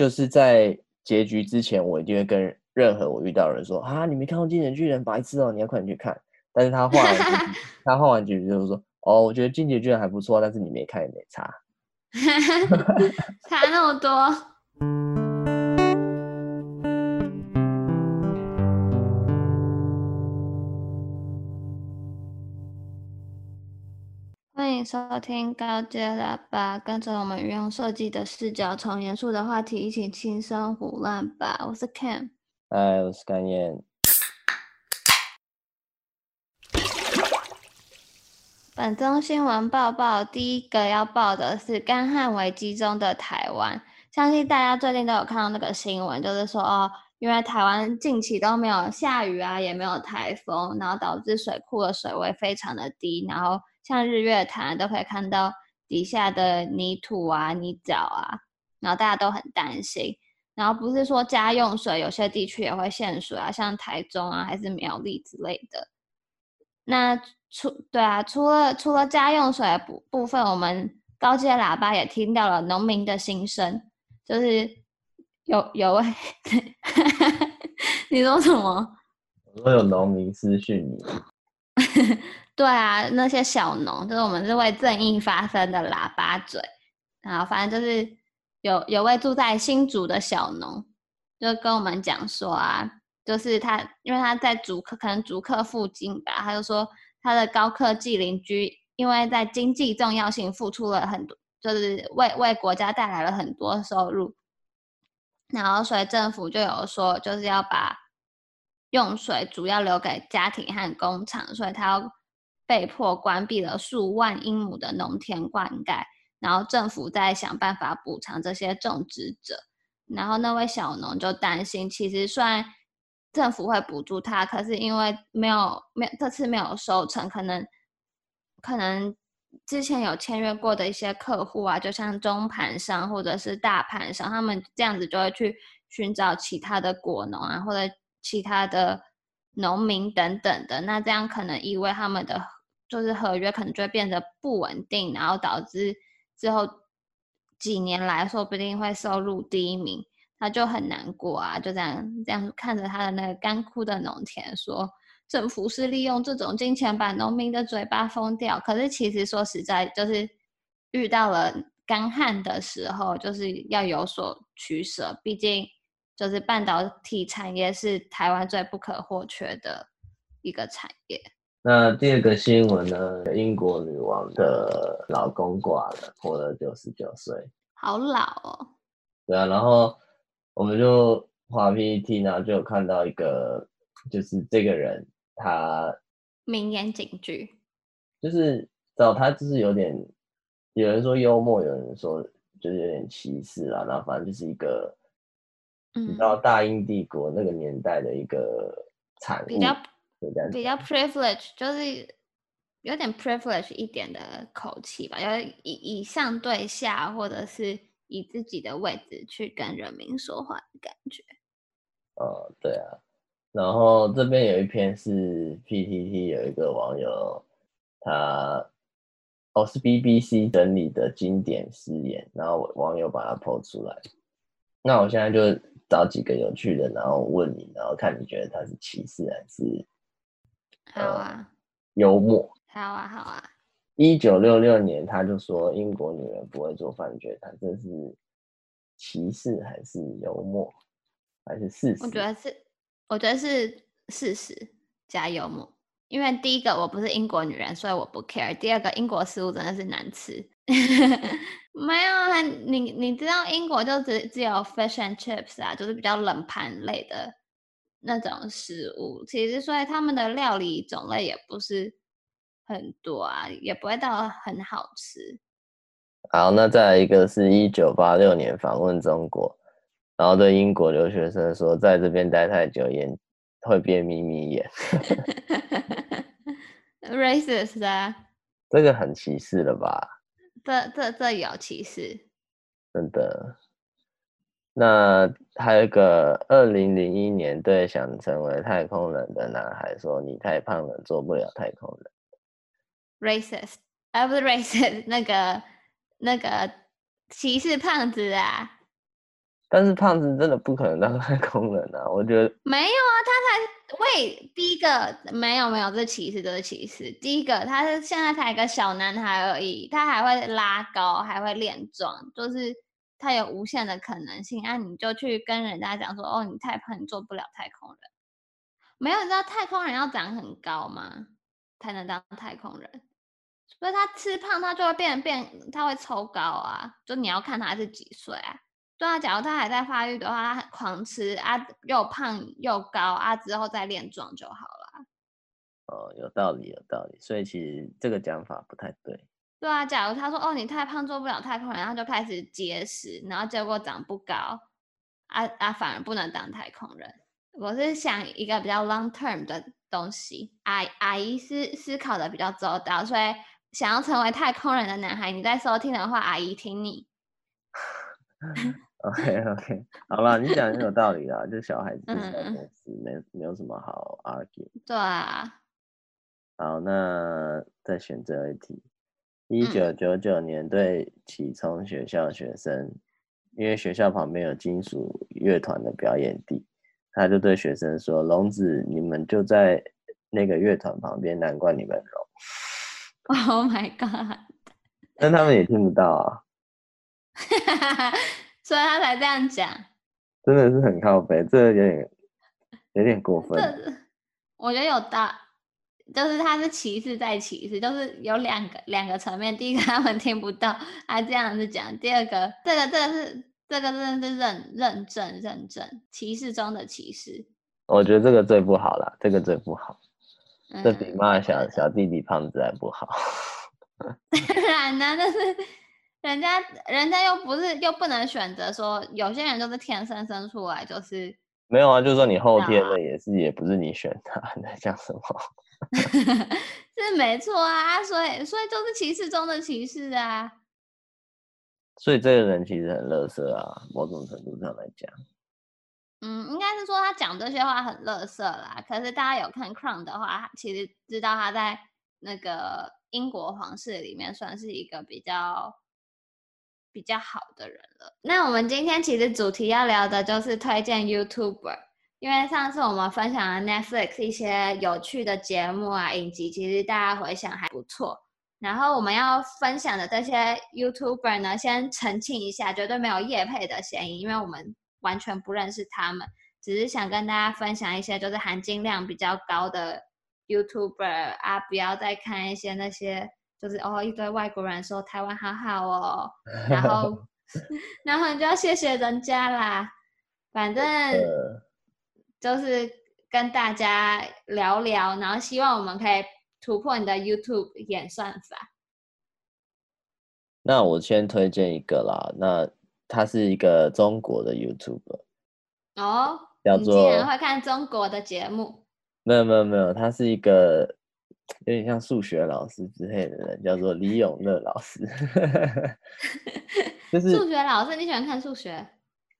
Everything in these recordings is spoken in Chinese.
就是在结局之前，我一定会跟任何我遇到的人说：“啊，你没看过《进击的巨人》，白痴哦，你要快点去看。”但是他画完 他画完结局就是说：“哦，我觉得《进击的巨人》还不错，但是你没看也没差。”差那么多。收听高阶喇叭，跟着我们运用设计的视角，从严肃的话题一起轻松胡乱吧。我是 Ken，嗨，我是甘燕。本周新闻报报，第一个要报的是干旱危机中的台湾。相信大家最近都有看到那个新闻，就是说哦，因为台湾近期都没有下雨啊，也没有台风，然后导致水库的水位非常的低，然后。像日月潭都可以看到底下的泥土啊、泥沼啊，然后大家都很担心。然后不是说家用水有些地区也会限水啊，像台中啊还是苗栗之类的。那除对啊，除了除了家用水的部部分，我们高阶喇叭也听到了农民的心声，就是有有位，你说什么？我说有农民私讯你。对啊，那些小农就是我们是为正义发声的喇叭嘴，然后反正就是有有位住在新竹的小农，就跟我们讲说啊，就是他因为他在竹科，可能竹科附近吧，他就说他的高科技邻居，因为在经济重要性付出了很多，就是为为国家带来了很多收入，然后所以政府就有说就是要把用水主要留给家庭和工厂，所以他要。被迫关闭了数万英亩的农田灌溉，然后政府在想办法补偿这些种植者。然后那位小农就担心，其实虽然政府会补助他，可是因为没有没有这次没有收成，可能可能之前有签约过的一些客户啊，就像中盘商或者是大盘商，他们这样子就会去寻找其他的果农啊，或者其他的农民等等的。那这样可能意味他们的。就是合约可能就会变得不稳定，然后导致之后几年来说不定会收入低迷，他就很难过啊，就这样这样看着他的那个干枯的农田，说政府是利用这种金钱把农民的嘴巴封掉。可是其实说实在，就是遇到了干旱的时候，就是要有所取舍，毕竟就是半导体产业是台湾最不可或缺的一个产业。那第二个新闻呢？英国女王的老公挂了，活了九十九岁，好老哦。对啊，然后我们就画 PPT，然后就有看到一个，就是这个人他名言警句，就是找他就是有点，有人说幽默，有人说就是有点歧视啊，然后反正就是一个，嗯，你知道大英帝国那个年代的一个产物。比较 privilege，就是有点 privilege 一点的口气吧，要以以上对下，或者是以自己的位置去跟人民说话的感觉。哦，对啊。然后这边有一篇是 PTT 有一个网友，他哦是 BBC 整理的经典诗言，然后网友把它 po 出来。那我现在就找几个有趣的，然后问你，然后看你觉得他是歧视还是？好啊、呃，幽默。好啊，好啊。一九六六年，他就说英国女人不会做饭，觉得他这是歧视还是幽默，还是事实？我觉得是，我觉得是事实加幽默。因为第一个我不是英国女人，所以我不 care。第二个，英国食物真的是难吃。没有啊，你你知道英国就只只有 fish and chips 啊，就是比较冷盘类的。那种食物，其实所以他们的料理种类也不是很多啊，也不会到很好吃。好，那再来一个是一九八六年访问中国，然后对英国留学生说，在这边待太久眼会变眯眯眼。Racist 啊？这个很歧视了吧？这这这有歧视？真的。那还有一个，二零零一年对想成为太空人的男孩说：“你太胖了，做不了太空人。” Racist，啊不是 racist，那个那个歧视胖子啊。但是胖子真的不可能当太空人啊！我觉得没有啊，他才喂第一个没有没有，这歧视，这是歧视。第一个他是现在才一个小男孩而已，他还会拉高，还会练壮，就是他有无限的可能性。那、啊、你就去跟人家讲说，哦，你太胖，你做不了太空人。没有，你知道太空人要长很高吗？才能当太空人。所以他吃胖，他就会变变，他会抽高啊。就你要看他是几岁啊。对啊，假如他还在发育的话，他狂吃啊，又胖又高啊，之后再练壮就好了。哦，有道理，有道理。所以其实这个讲法不太对。对啊，假如他说哦，你太胖做不了太空人，然后就开始节食，然后结果长不高，啊啊，反而不能当太空人。我是想一个比较 long term 的东西。阿阿姨思思考的比较周到，所以想要成为太空人的男孩，你在收听的话，阿姨听你。OK OK，好了，你讲很有道理啦，就小孩子小公司没没有什么好 argue。对啊。好，那再选最后一题。一九九九年对启聪学校学生，嗯、因为学校旁边有金属乐团的表演地，他就对学生说：“聋子，你们就在那个乐团旁边，难怪你们聋。” Oh my god！但他们也听不到啊。所以他才这样讲，真的是很靠北，这有点有点过分。我觉得有道，就是他是歧视再歧视，就是有两个两个层面。第一个他们听不到，他这样子讲；第二个，这个这个是这个真的是认认证认证歧视中的歧视。我觉得这个最不好了，这个最不好，嗯、这比骂小小弟弟胖子还不好。当然呢，但是。人家，人家又不是，又不能选择说，有些人就是天生生出来就是没有啊，就是说你后天的也是，也不是你选的，你在讲什么？是没错啊，所以，所以就是歧视中的歧视啊。所以这个人其实很乐色啊，某种程度上来讲。嗯，应该是说他讲这些话很乐色啦。可是大家有看《Crown》的话，其实知道他在那个英国皇室里面算是一个比较。比较好的人了。那我们今天其实主题要聊的就是推荐 YouTuber，因为上次我们分享了 Netflix 一些有趣的节目啊、影集，其实大家回想还不错。然后我们要分享的这些 YouTuber 呢，先澄清一下，绝对没有业配的嫌疑，因为我们完全不认识他们，只是想跟大家分享一些就是含金量比较高的 YouTuber 啊，不要再看一些那些。就是哦，一堆外国人说台湾好好哦，然后，然后你就要谢谢人家啦。反正就是跟大家聊聊，然后希望我们可以突破你的 YouTube 演算法。那我先推荐一个啦，那他是一个中国的 YouTuber 哦，叫做，你竟然会看中国的节目？没有没有没有，他是一个。有点像数学老师之类的人，叫做李永乐老师。就是数学老师，你喜欢看数学？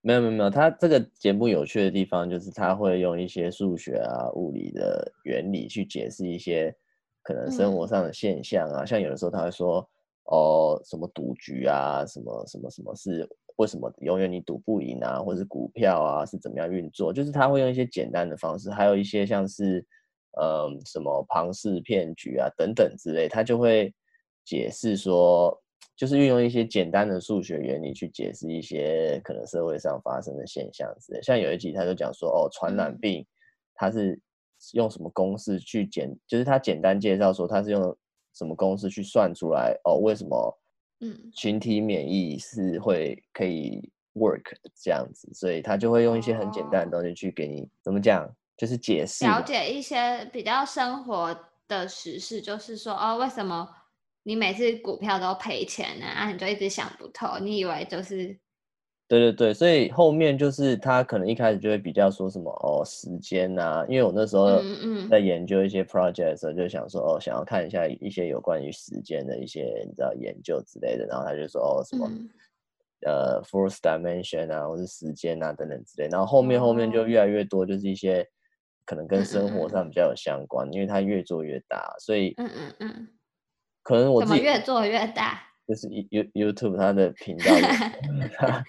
没有没有没有，他这个节目有趣的地方就是他会用一些数学啊、物理的原理去解释一些可能生活上的现象啊。嗯、像有的时候他会说，哦，什么赌局啊，什么什么什么是为什么永远你赌不赢啊，或者是股票啊是怎么样运作，就是他会用一些简单的方式，还有一些像是。嗯，什么庞氏骗局啊，等等之类，他就会解释说，就是运用一些简单的数学原理去解释一些可能社会上发生的现象之类。像有一集他就讲说，哦，传染病，他是用什么公式去简，就是他简单介绍说他是用什么公式去算出来，哦，为什么，嗯，群体免疫是会可以 work 这样子，所以他就会用一些很简单的东西去给你怎么讲。就是解释了解一些比较生活的时事，就是说哦，为什么你每次股票都赔钱呢？啊，你就一直想不透，你以为就是，对对对，所以后面就是他可能一开始就会比较说什么哦，时间啊，因为我那时候在研究一些 project 的时候，就想说哦，想要看一下一些有关于时间的一些你知道研究之类的，然后他就说哦什么、嗯、呃 fourth dimension 啊，或是时间啊等等之类，然后后面后面就越来越多，就是一些。可能跟生活上比较有相关，嗯嗯嗯，因为它越做越大，所以嗯嗯嗯，可能我自己越做越大，就是 You YouTube 它的频道，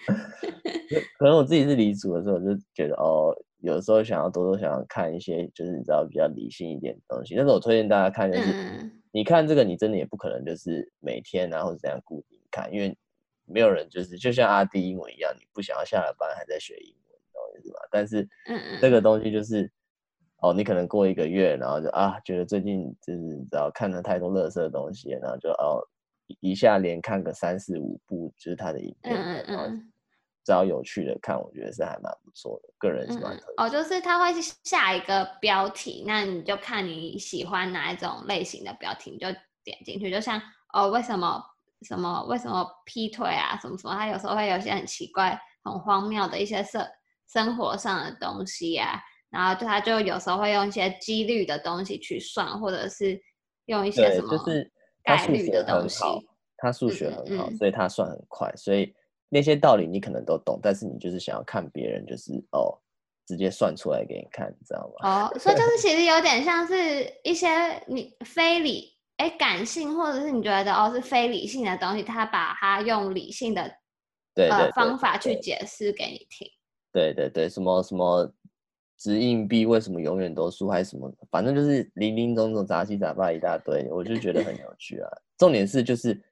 可能我自己是离组的时候，我就觉得哦，有时候想要多多想要看一些，就是你知道比较理性一点的东西。但是我推荐大家看，就是、嗯、你看这个，你真的也不可能就是每天啊或者怎样固定看，因为没有人就是就像阿弟英文一样，你不想要下了班还在学英文，懂我意思吧？但是这个东西就是。哦，你可能过一个月，然后就啊，觉得最近就是你知道看了太多垃圾的东西，然后就哦一下连看个三四五部，就是他的影片，嗯嗯嗯，找有趣的看，我觉得是还蛮不错的，个人是蛮。哦，就是他会下一个标题，那你就看你喜欢哪一种类型的标题，你就点进去。就像哦，为什么什么为什么劈腿啊，什么什么，他有时候会有些很奇怪、很荒谬的一些生生活上的东西呀、啊。然后他就有时候会用一些几率的东西去算，或者是用一些什么概率的东西。他数学很好，所以他算很快。所以那些道理你可能都懂，但是你就是想要看别人，就是哦，直接算出来给你看，你知道吗？哦，所以就是其实有点像是一些你非理哎感性，或者是你觉得哦是非理性的东西，他把它用理性的对，对，对，对，对方法去解释给你听。对对对，什么什么。掷硬币为什么永远都输还是什么？反正就是林林总总杂七杂八一大堆，我就觉得很有 趣啊。重点是就是，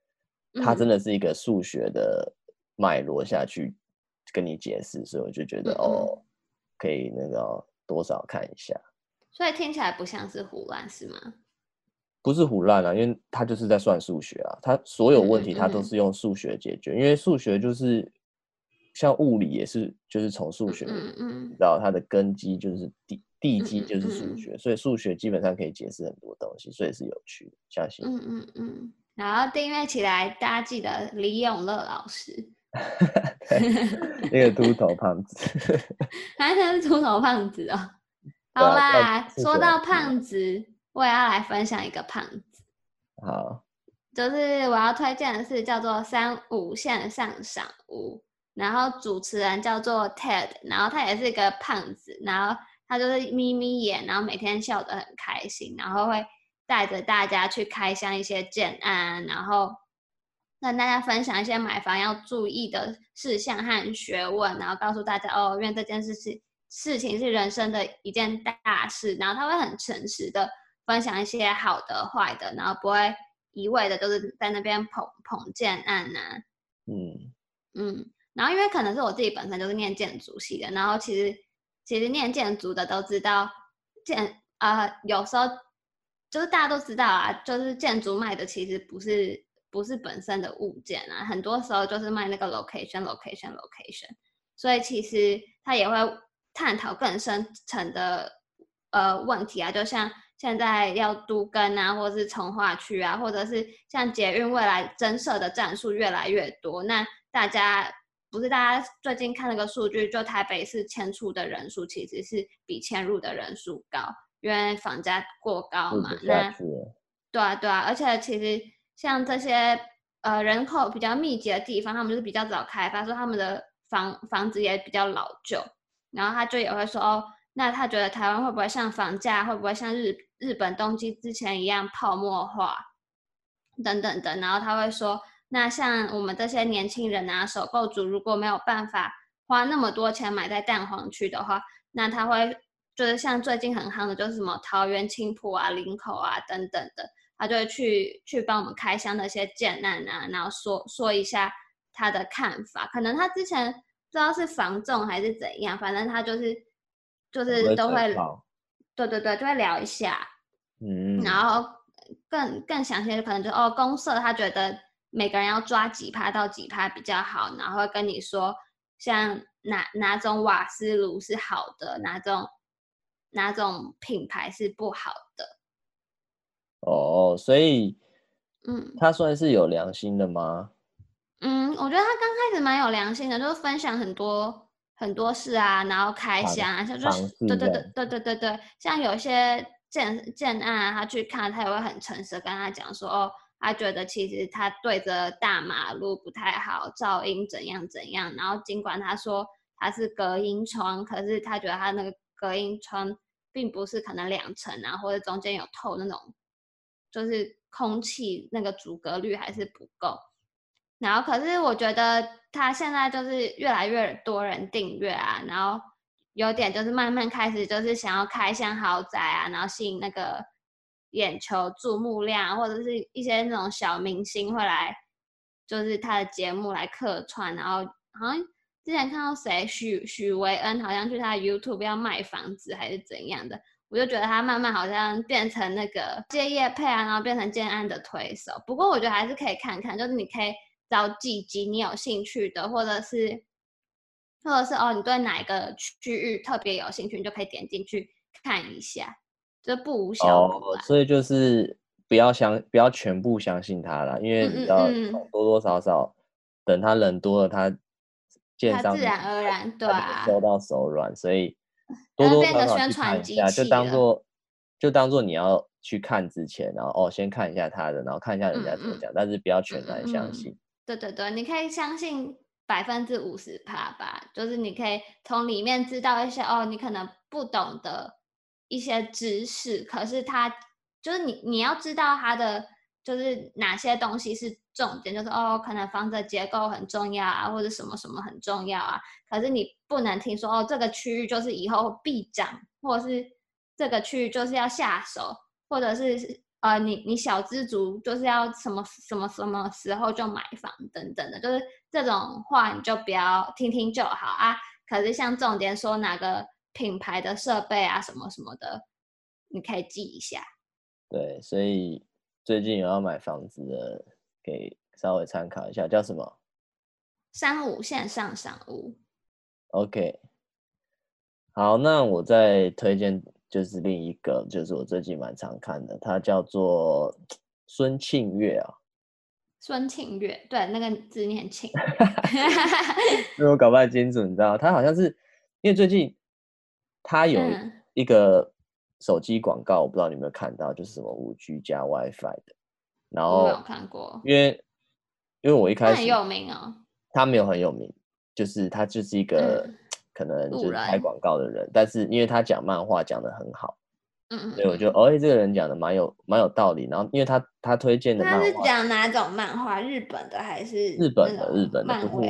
它真的是一个数学的脉络下去跟你解释，所以我就觉得哦，可以那个多少看一下。所以听起来不像是胡乱是吗？不是胡乱啊，因为他就是在算数学啊，他所有问题他都是用数学解决，因为数学就是。像物理也是，就是从数学，嗯嗯，知道它的根基就是地地基就是数学，所以数学基本上可以解释很多东西，所以是有趣的，相信。嗯嗯嗯。然后订阅起来，大家记得李永乐老师，那个秃头胖子，还是秃头胖子哦。好啦，说到胖子，我也要来分享一个胖子。好，就是我要推荐的是叫做三五线上赏屋。然后主持人叫做 Ted，然后他也是一个胖子，然后他就是眯眯眼，然后每天笑得很开心，然后会带着大家去开箱一些建案，然后跟大家分享一些买房要注意的事项和学问，然后告诉大家哦，因为这件事情事情是人生的一件大事，然后他会很诚实的分享一些好的坏的，然后不会一味的都是在那边捧捧建案呐、啊，嗯。嗯。然后，因为可能是我自己本身就是念建筑系的，然后其实其实念建筑的都知道建呃，有时候就是大家都知道啊，就是建筑卖的其实不是不是本身的物件啊，很多时候就是卖那个 location location location，所以其实他也会探讨更深层的呃问题啊，就像现在要都更啊，或是重划区啊，或者是像捷运未来增设的站数越来越多，那大家。不是大家最近看那个数据，就台北市迁出的人数其实是比迁入的人数高，因为房价过高嘛。那对啊，对啊，而且其实像这些呃人口比较密集的地方，他们就是比较早开发，说他们的房房子也比较老旧，然后他就也会说哦，那他觉得台湾会不会像房价会不会像日日本东京之前一样泡沫化等等等，然后他会说。那像我们这些年轻人啊，首购族如果没有办法花那么多钱买在蛋黄区的话，那他会就是像最近很夯的，就是什么桃园青浦啊、林口啊等等的，他就会去去帮我们开箱那些建案啊，然后说说一下他的看法。可能他之前不知道是防重还是怎样，反正他就是就是都会，对对对，就会聊一下，嗯，然后更更详细的可能就哦，公社他觉得。每个人要抓几趴到几趴比较好，然后会跟你说，像哪哪种瓦斯炉是好的，哪种哪种品牌是不好的。哦，所以，嗯，他算是有良心的吗？嗯，我觉得他刚开始蛮有良心的，就是分享很多很多事啊，然后开箱啊，像就是对对对对对对对，像有些建建案啊，他去看，他也会很诚实的跟他讲说，哦。他觉得其实他对着大马路不太好，噪音怎样怎样。然后尽管他说他是隔音窗，可是他觉得他那个隔音窗并不是可能两层啊，或者中间有透那种，就是空气那个阻隔率还是不够。然后可是我觉得他现在就是越来越多人订阅啊，然后有点就是慢慢开始就是想要开箱豪宅啊，然后吸引那个眼球注目量，或者是一些那种小明星会来，就是他的节目来客串，然后好像之前看到谁许许维恩好像去他的 YouTube 要卖房子还是怎样的。我就觉得他慢慢好像变成那个接业配啊，然后变成建案的推手。不过我觉得还是可以看看，就是你可以找几集你有兴趣的，或者是，或者是哦，你对哪一个区域特别有兴趣，你就可以点进去看一下，就不无小补。哦，所以就是不要相，不要全部相信他了，因为你知道多多少少，等他人多了，他建商自然而然对啊，收到手软，所以。多多少少去看一下，就当做就当做你要去看之前，然后哦，先看一下他的，然后看一下人家怎么讲，但是不要全然相信。对对对，你可以相信百分之五十趴吧，就是你可以从里面知道一些哦，你可能不懂的一些知识，可是他就是你你要知道他的就是哪些东西是重点，就是哦，可能房子结构很重要啊，或者什么什么很重要啊，可是你。不能听说哦，这个区域就是以后必涨，或者是这个区域就是要下手，或者是呃，你你小资族就是要什么什么什么时候就买房等等的，就是这种话你就不要听听就好啊。可是像重点说哪个品牌的设备啊什么什么的，你可以记一下。对，所以最近有要买房子的，可以稍微参考一下，叫什么？三五线上赏屋。OK，好，那我再推荐就是另一个，就是我最近蛮常看的，它叫做孙庆月啊。孙庆月，对，那个字念庆。因为我搞不太清楚，你知道，他好像是因为最近他有一个手机广告，嗯，我不知道你有没有看到，就是什么五 G 加 WiFi 的。然后没有看过，因为因为我一开始很有名哦，他没有很有名。就是他就是一个、嗯、可能就是拍广告的人，但是因为他讲漫画讲的很好，嗯，所以我觉得哦，这个人讲的蛮有蛮有道理。然后因为他他推荐的漫画，他是讲哪种漫画？日本的还是日本的？日本的漫画？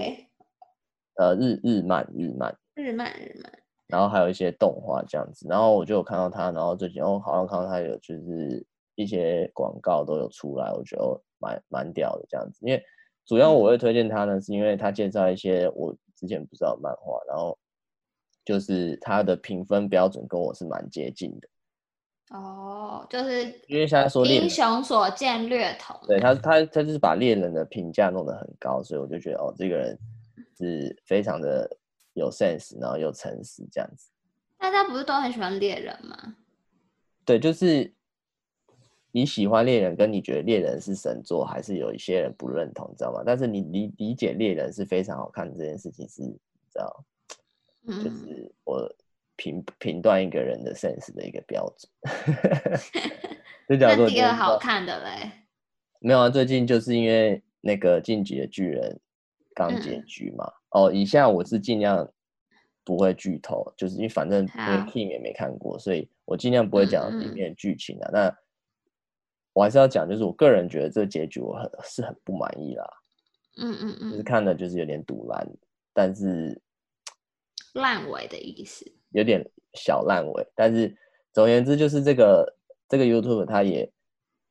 呃，日日漫日漫日漫日漫。然后还有一些动画这样子。然后我就有看到他，然后最近哦，好像看到他有就是一些广告都有出来，我觉得蛮蛮屌的这样子，因为。主要我会推荐他呢，是因为他介绍一些我之前不知道的漫画，然后就是他的评分标准跟我是蛮接近的。哦，就是因为现在说英雄所见略同，对他他他就是把猎人的评价弄得很高，所以我就觉得哦，这个人是非常的有 sense，然后又诚实这样子。大家不是都很喜欢猎人吗？对，就是。你喜欢猎人，跟你觉得猎人是神作，还是有一些人不认同，你知道吗？但是你理理解猎人是非常好看这件事情是，你知道，嗯、就是我评评断一个人的 sense 的一个标准。就叫做第二好看的嘞？没有啊，最近就是因为那个《进击的巨人》刚结局嘛。嗯、哦，以下我是尽量不会剧透，就是因为反正因为 Kim 也没看过，所以我尽量不会讲里面的剧情啊。嗯嗯那我还是要讲，就是我个人觉得这个结局我很是很不满意啦。嗯嗯嗯，就是看的就是有点堵烂，但是 烂尾的意思，有点小烂尾。但是总而言之，就是这个这个 YouTube 它也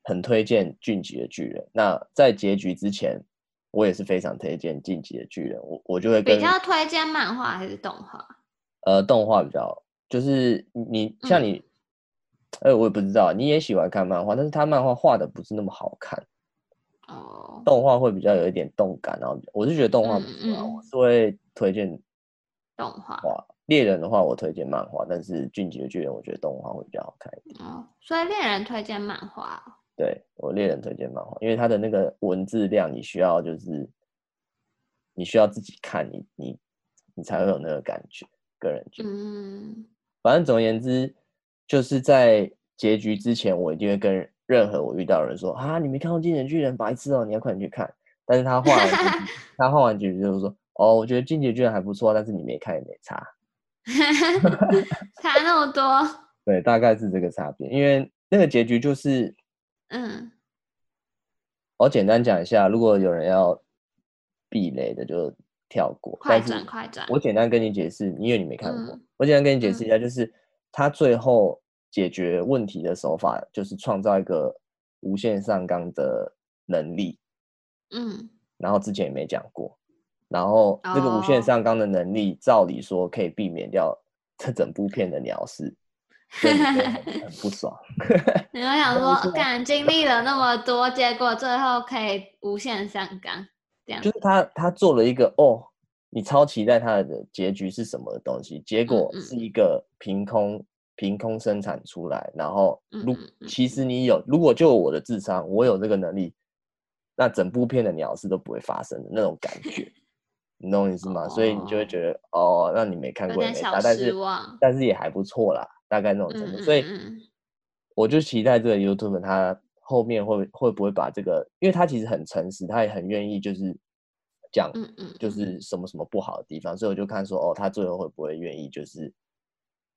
很推荐《俊杰的巨人》。那在结局之前，我也是非常推荐《进击的巨人》。我我就会比较推荐漫画还是动画？呃，动画比较，就是你像你。嗯哎，我也不知道，你也喜欢看漫画，但是他漫画画的不是那么好看。哦，动画会比较有一点动感，然后我是觉得动画不错，啊，我是会推荐动画。猎人的话，我推荐漫画，但是进击的巨人，我觉得动画会比较好看一点。哦，所以猎人推荐漫画。对，我猎人推荐漫画，因为他的那个文字量，你需要就是你需要自己看，你你你才会有那个感觉。个人觉得，嗯，反正总而言之。就是在结局之前，我一定会跟任何我遇到的人说：“啊，你没看过《进击的巨人》，白痴哦，你要快点去看。”但是他画完，他画完结局就是说：“哦，我觉得《进击的巨人》还不错，但是你没看也没差。”差那么多？对，大概是这个差别。因为那个结局就是，嗯，我简单讲一下，如果有人要避雷的就跳过。快转快转，我简单跟你解释，因为你没看过，嗯、我简单跟你解释一下，就是他最后解决问题的手法，就是创造一个无限上纲的能力。嗯，然后之前也没讲过，然后这个无限上纲的能力，照理说可以避免掉这整部片的鸟事。很，很不爽。你们想说，敢经历了那么多，结果最后可以无限上纲，这样就是他他做了一个哦，你超期待他的结局是什么的东西，结果是一个凭空凭空生产出来，然后如其实你有，如果就我的智商，我有这个能力，那整部片的鸟事都不会发生的那种感觉。你懂我意思吗？Oh. 所以你就会觉得哦，那你没看过也没啥，但是但是也还不错啦，大概那种程度。所以我就期待这个 YouTube 他后面会会不会把这个，因为他其实很诚实，他也很愿意就是讲，就是什么什么不好的地方，所以我就看说哦，他最后会不会愿意就是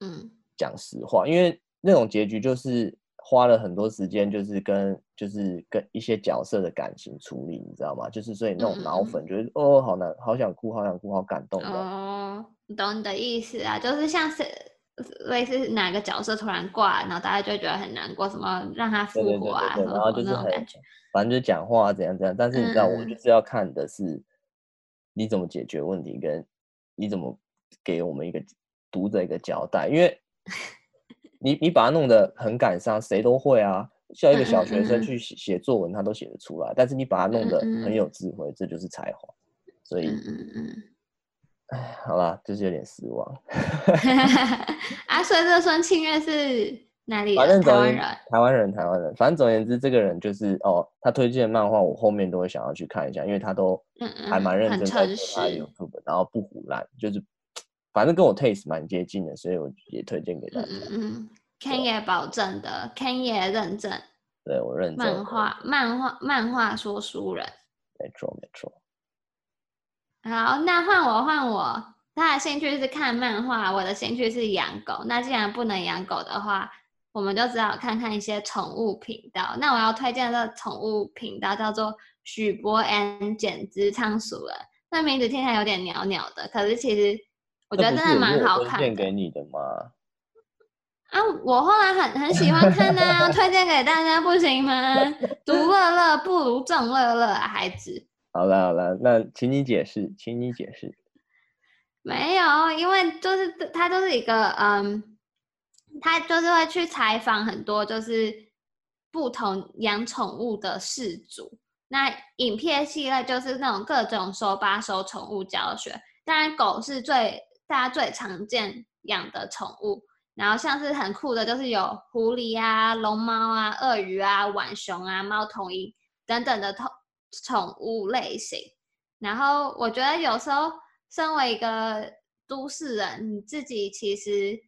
嗯讲实话，因为那种结局就是。花了很多时间，就是跟就是跟一些角色的感情处理，你知道吗？就是所以那种脑粉，觉得、嗯、哦，好难，好想哭，好想哭，好感动哦。懂你的意思啊，就是像是类似哪个角色突然挂，然后大家就会觉得很难过，什么让他复活啊，然后就是很，反正就是讲话怎样怎样。但是你知道，我就是要看的是你怎么解决问题，跟你怎么给我们一个读者一个交代，因为。你你把它弄得很感伤，谁都会啊，像一个小学生去写写作文，他都写得出来。但是你把它弄得很有智慧，这就是才华。所以，嗯嗯，哎，好啦，就是有点失望。啊，所以这个孙庆月是哪里人？反正台湾人，台湾人，台湾人。反正总而言之，这个人就是哦，他推荐的漫画，我后面都会想要去看一下，因为他都还蛮认真在拍 YouTube，然后不胡烂，就是。反正跟我 taste 蛮接近的，所以我也推荐给大家。嗯，Ken 也保证的，Ken 也认证。对，我认证。漫画，漫画，漫画说书人。没错，没错。好，那换我，换我。他的兴趣是看漫画，我的兴趣是养狗。那既然不能养狗的话，我们就只好看看一些宠物频道。那我要推荐的宠物频道叫做许博 and 简之仓鼠人。那名字听起来有点鸟鸟的，可是其实。我觉得真的蛮好看的。推荐给你的吗？啊，我后来很很喜欢看呢、啊，推荐给大家不行吗？独乐乐不如众乐乐，孩子。好了好了，那请你解释，请你解释。没有，因为就是他就是一个嗯，他就是会去采访很多就是不同养宠物的饲主。那影片系列就是那种各种手把手宠物教学，当然狗是最。大家最常见养的宠物，然后像是很酷的，就是有狐狸啊、龙猫啊、鳄鱼啊、浣熊啊、猫头鹰等等的宠宠物类型。然后我觉得有时候身为一个都市人，你自己其实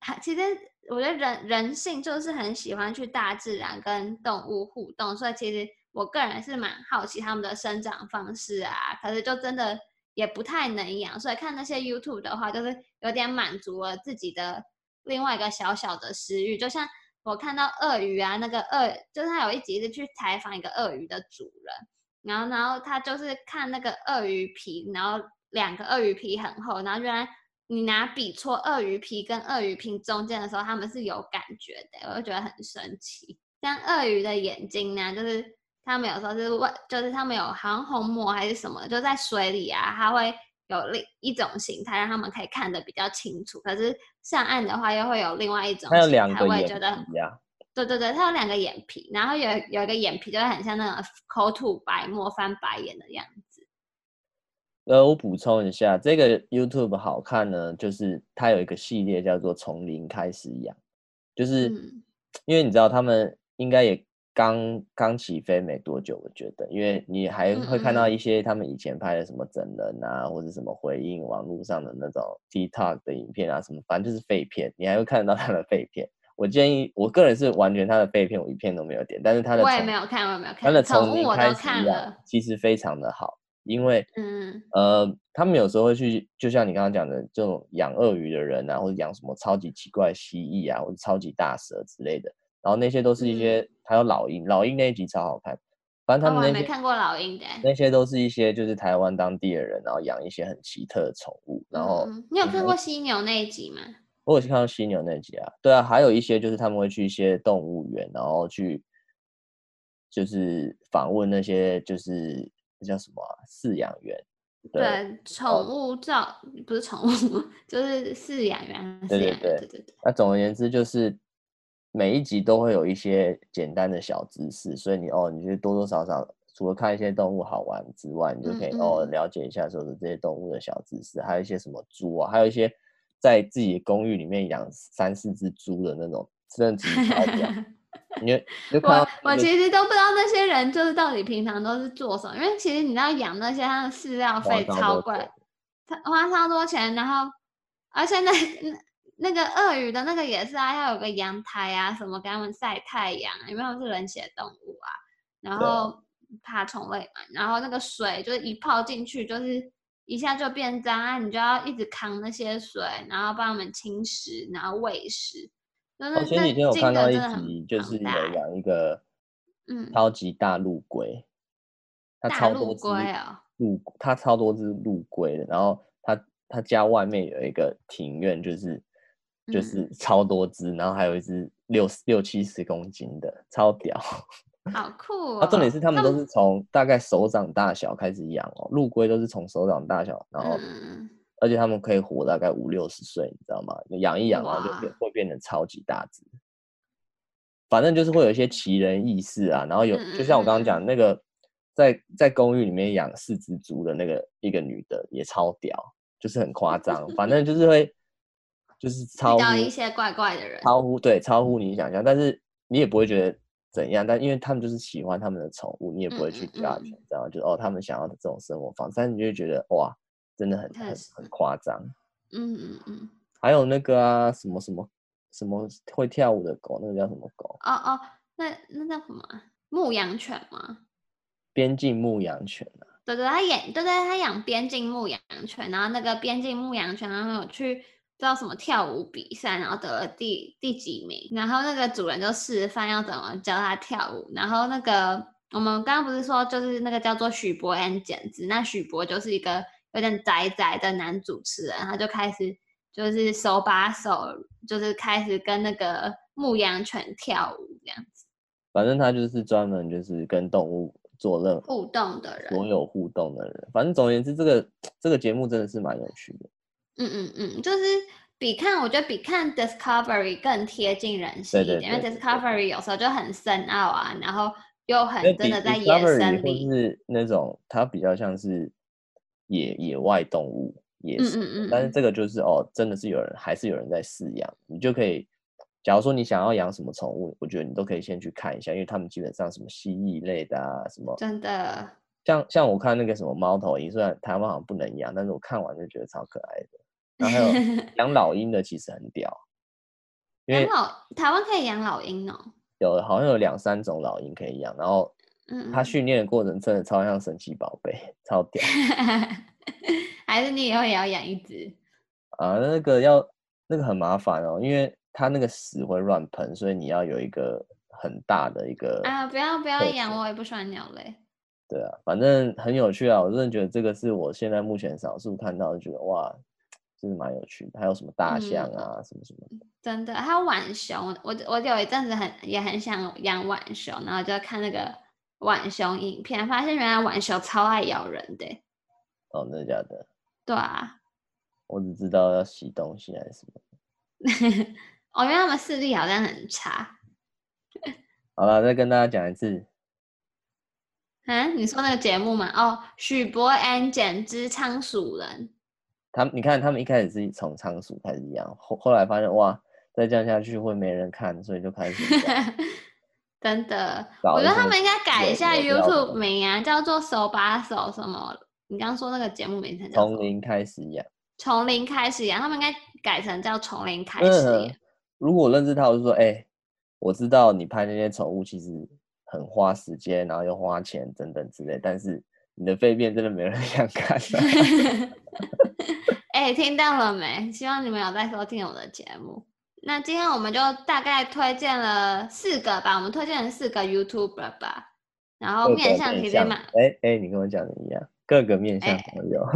还其实我觉得人人性就是很喜欢去大自然跟动物互动，所以其实我个人是蛮好奇他们的生长方式啊。可是就真的。也不太能养，所以看那些 YouTube 的话，就是有点满足了自己的另外一个小小的食欲。就像我看到鳄鱼啊，那个鳄，就是他有一集是去采访一个鳄鱼的主人，然后然后他就是看那个鳄鱼皮，然后两个鳄鱼皮很厚，然后原来你拿笔戳鳄鱼皮跟鳄鱼皮中间的时候，他们是有感觉的，我就觉得很神奇。像鳄鱼的眼睛呢，就是。他们有时候是外，就是他们有好像虹膜还是什么，就在水里啊，它会有另一种形态，让他们可以看得比较清楚。可是上岸的话，又会有另外一种形态。它有两个眼皮呀。对对对，它有两个眼皮，然后有有一个眼皮就会很像那种口吐白沫、翻白眼的样子。呃，我补充一下，这个 YouTube 好看呢，就是它有一个系列叫做“从零开始养”，就是、嗯、因为你知道他们应该也。刚刚起飞没多久，我觉得，因为你还会看到一些他们以前拍的什么整人啊，嗯、或者什么回应网络上的那种 TikTok 的影片啊，什么反正就是废片，你还会看得到他的废片。我建议，我个人是完全他的废片，我一片都没有点，但是他的我也没有看，我也没有看，他的从零开始养其实非常的好，因为嗯呃，他们有时候会去，就像你刚刚讲的这种养鳄鱼的人啊，或者养什么超级奇怪蜥蜴啊，或者超级大蛇之类的。然后那些都是一些，还有老鹰，老鹰那一集超好看。反正他们那些、哦、没看过老鹰的，那些都是一些就是台湾当地的人，然后养一些很奇特的宠物。然后、嗯、你有看过犀牛那一集吗？我有去看到犀牛那一集啊，对啊，还有一些就是他们会去一些动物园，然后去就是访问那些就是那叫什么啊，饲养员。对，宠物照不是宠物，就是饲养员。对对对对对。那总而言之，就是每一集都会有一些简单的小知识，所以你哦，你就多多少少除了看一些动物好玩之外，你就可以嗯嗯哦了解一下说的这些动物的小知识，还有一些什么猪啊，还有一些在自己的公寓里面养三四只猪的那种，真的挺好的。你就看我我其实都不知道那些人就是到底平常都是做什么，因为其实你知道养那些它的饲料费超贵，它花超多钱，然后而且那那个鳄鱼的那个也是啊，要有个阳台啊什么给他们晒太阳，因为他们是冷血动物啊，然后爬虫类嘛，然后那个水就是一泡进去就是一下就变脏啊，你就要一直扛那些水，然后帮他们清食，然后喂食。我前几天有看到一集，就是有养一个，嗯，超级大陆龟，它超多只陆，它超多只陆龟的。然后它它家外面有一个庭院，就是就是超多只，然后还有一只六六七十公斤的，超屌，好酷。它重点是他们都是从大概手掌大小开始养哦，陆龟都是从手掌大小，然后。而且他们可以活大概五六十岁，你知道吗？养一养，然后就变会变得超级大只。反正就是会有一些奇人异事啊。然后有，就像我刚刚讲那个，在在公寓里面养四只猪的那个一个女的也超屌，就是很夸张。反正就是会，就是超乎一些怪怪的人，超乎对，超乎你想象。但是你也不会觉得怎样。但因为他们就是喜欢他们的宠物，你也不会去你知道吗？就哦，他们想要的这种生活方式，但是你就会觉得哇。真的很很很夸张，嗯嗯嗯，还有那个啊，什么什么什么会跳舞的狗，那个叫什么狗？哦哦，那那叫什么？牧羊犬吗？边境牧羊犬啊？对对，他养对对，他养边境牧羊犬，然后那个边境牧羊犬，然后有去知道什么跳舞比赛，然后得了第第几名，然后那个主人就示范要怎么教他跳舞，然后那个我们刚刚不是说就是那个叫做许博恩剪辑，那许博就是一个。有点宅宅的男主持人，他就开始就是手把手，就是开始跟那个牧羊犬跳舞这样子。反正他就是专门就是跟动物做任何互动的人，所有互动的人。反正总而言之，这个这个节目真的是蛮有趣的。嗯嗯嗯，就是比看我觉得比看 Discovery 更贴近人心一点，因为 Discovery 有时候就很深奥啊，然后又很真的在野生里，是那种它比较像是。野野外动物也是，嗯嗯嗯，但是这个就是哦，真的是有人还是有人在饲养，你就可以，假如说你想要养什么宠物，我觉得你都可以先去看一下，因为他们基本上什么蜥蜴类的啊，什么真的，像像我看那个什么猫头鹰，虽然台湾好像不能养，但是我看完就觉得超可爱的。然后还有 养老鹰的，其实很屌，因为老台湾可以养老鹰哦，有好像有两三种老鹰可以养，然后。嗯，他训练的过程真的超像神奇宝贝，超屌。还是你以后也要养一只？啊，那个要那个很麻烦哦，因为它那个屎会乱喷，所以你要有一个很大的一个。啊，不要不要养，我也不喜欢鸟类。对啊，反正很有趣啊，我真的觉得这个是我现在目前少数看到的，觉得哇，真的蛮有趣的。还有什么大象啊，嗯、什么什么的。真的，还有浣熊，我我有一阵子很也很想养浣熊，然后就看那个。浣熊影片，发现原来浣熊超爱咬人的。哦，真的假的？对啊。我只知道要洗东西还是什么。哦，因为他们视力好像很差。好了，再跟大家讲一次。啊，你说那个节目吗？哦，许博安剪之仓鼠人。他，你看他们一开始是从仓鼠开始养，后后来发现哇，再这样下去会没人看，所以就开始。真的，我觉得他们应该改一下 YouTube 名啊，叫做手把手什么？你刚刚说那个节目名称叫从零开始养，从零开始养，他们应该改成叫从零开始养。如果我认识他，我就说，哎、欸，我知道你拍那些宠物其实很花时间，然后又花钱等等之类，但是你的狒便真的没人 想看、啊。哎、欸，听到了没？希望你们有在收听我的节目。那今天我们就大概推荐了四个吧，我们推荐了四个 YouTuber 吧。然后面向其实蛮……哎哎，你跟我讲的一样，各个面向都有。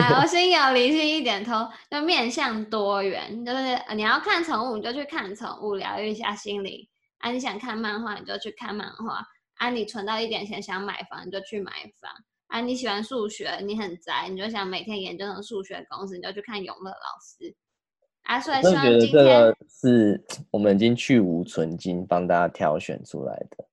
好，心有灵犀一点通，就面向多元，就是你要看宠物，你就去看宠物，疗愈一下心灵。啊，你想看漫画，你就去看漫画。啊，你存到一点钱想买房，你就去买房。啊，你喜欢数学，你很宅，你就想每天研究那种数学公式，你就去看永乐老师。啊，所以希望今天这个是我们已经去芜存金，帮大家挑选出来的。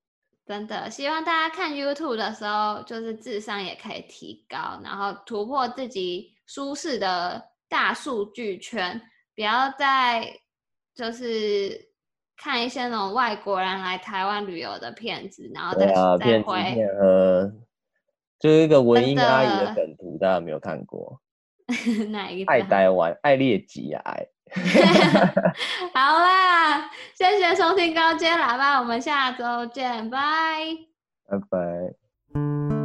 真的，希望大家看 YouTube 的时候，就是智商也可以提高，然后突破自己舒适的大数据圈，不要再就是看一些那种外国人来台湾旅游的片子，然后再啊再回。呃，就是一个文英阿姨的梗图，大家没有看过？哪一个？爱 台湾，爱列吉爱。好啦，谢谢收听高阶喇叭，我们下周见，拜拜拜。